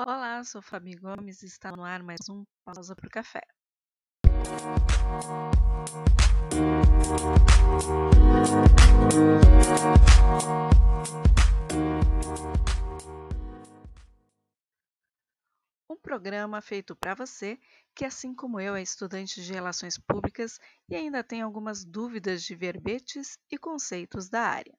Olá, sou Fabi Gomes e está no ar mais um Pausa para o Café. Um programa feito para você que, assim como eu, é estudante de Relações Públicas e ainda tem algumas dúvidas de verbetes e conceitos da área.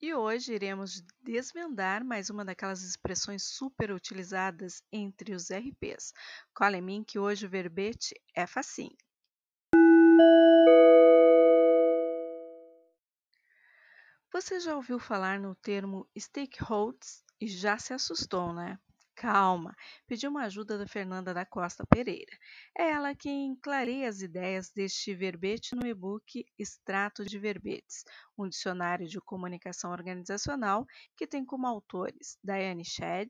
E hoje iremos desvendar mais uma daquelas expressões super utilizadas entre os RPs. Cola em mim que hoje o verbete é facinho. Você já ouviu falar no termo stakeholders e já se assustou, né? Calma, pedi uma ajuda da Fernanda da Costa Pereira. É ela quem clareia as ideias deste verbete no e-book Extrato de Verbetes, um dicionário de comunicação organizacional que tem como autores Daiane Shedd,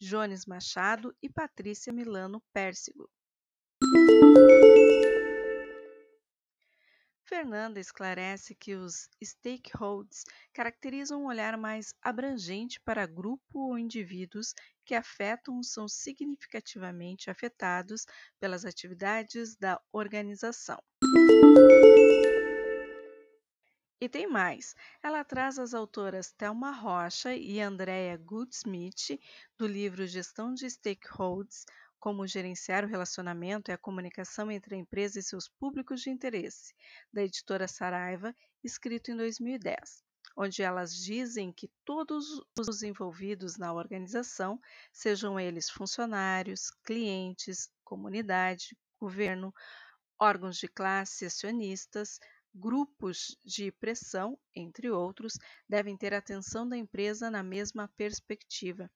Jones Machado e Patrícia Milano Pérsigo. Fernanda esclarece que os stakeholders caracterizam um olhar mais abrangente para grupo ou indivíduos que afetam são significativamente afetados pelas atividades da organização. E tem mais. Ela traz as autoras Thelma Rocha e Andrea Goodsmith, do livro Gestão de Stakeholders, como gerenciar o relacionamento e a comunicação entre a empresa e seus públicos de interesse, da editora Saraiva, escrito em 2010, onde elas dizem que todos os envolvidos na organização, sejam eles funcionários, clientes, comunidade, governo, órgãos de classe, acionistas, grupos de pressão, entre outros, devem ter atenção da empresa na mesma perspectiva,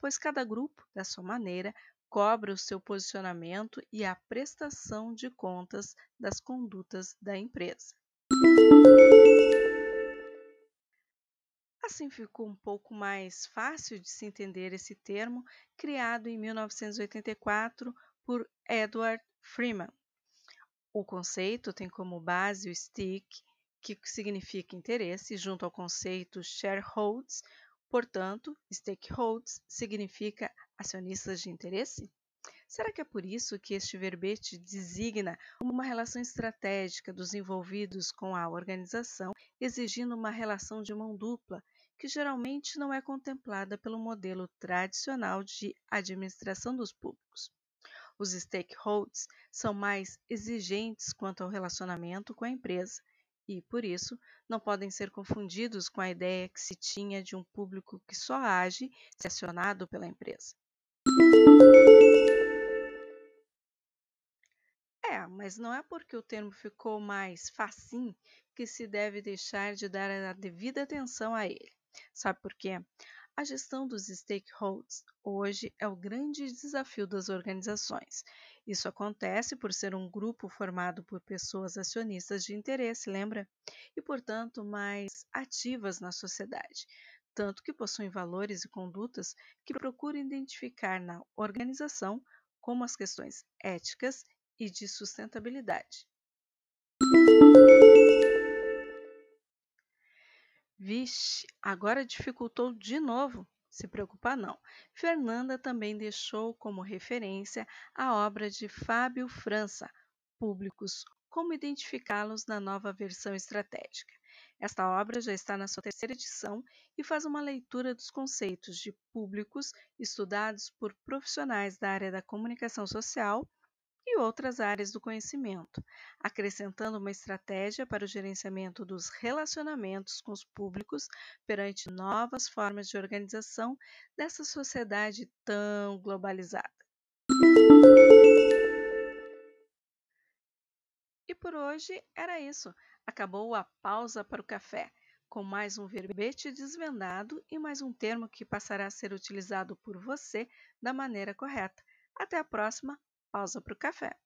pois cada grupo, da sua maneira, cobra o seu posicionamento e a prestação de contas das condutas da empresa. Assim ficou um pouco mais fácil de se entender esse termo, criado em 1984 por Edward Freeman. O conceito tem como base o stick, que significa interesse, junto ao conceito shareholders, Portanto, stakeholders significa acionistas de interesse? Será que é por isso que este verbete designa uma relação estratégica dos envolvidos com a organização, exigindo uma relação de mão dupla, que geralmente não é contemplada pelo modelo tradicional de administração dos públicos? Os stakeholders são mais exigentes quanto ao relacionamento com a empresa e, por isso, não podem ser confundidos com a ideia que se tinha de um público que só age se acionado pela empresa. É, mas não é porque o termo ficou mais facinho que se deve deixar de dar a devida atenção a ele. Sabe por quê? A gestão dos stakeholders hoje é o grande desafio das organizações. Isso acontece por ser um grupo formado por pessoas acionistas de interesse, lembra? E, portanto, mais ativas na sociedade, tanto que possuem valores e condutas que procuram identificar na organização como as questões éticas e de sustentabilidade. Vixe, agora dificultou de novo. Se preocupar não. Fernanda também deixou como referência a obra de Fábio França, Públicos, como identificá-los na nova versão estratégica. Esta obra já está na sua terceira edição e faz uma leitura dos conceitos de públicos estudados por profissionais da área da comunicação social e outras áreas do conhecimento, acrescentando uma estratégia para o gerenciamento dos relacionamentos com os públicos perante novas formas de organização dessa sociedade tão globalizada. E por hoje era isso. Acabou a pausa para o café, com mais um verbete desvendado e mais um termo que passará a ser utilizado por você da maneira correta. Até a próxima! Pausa para o café.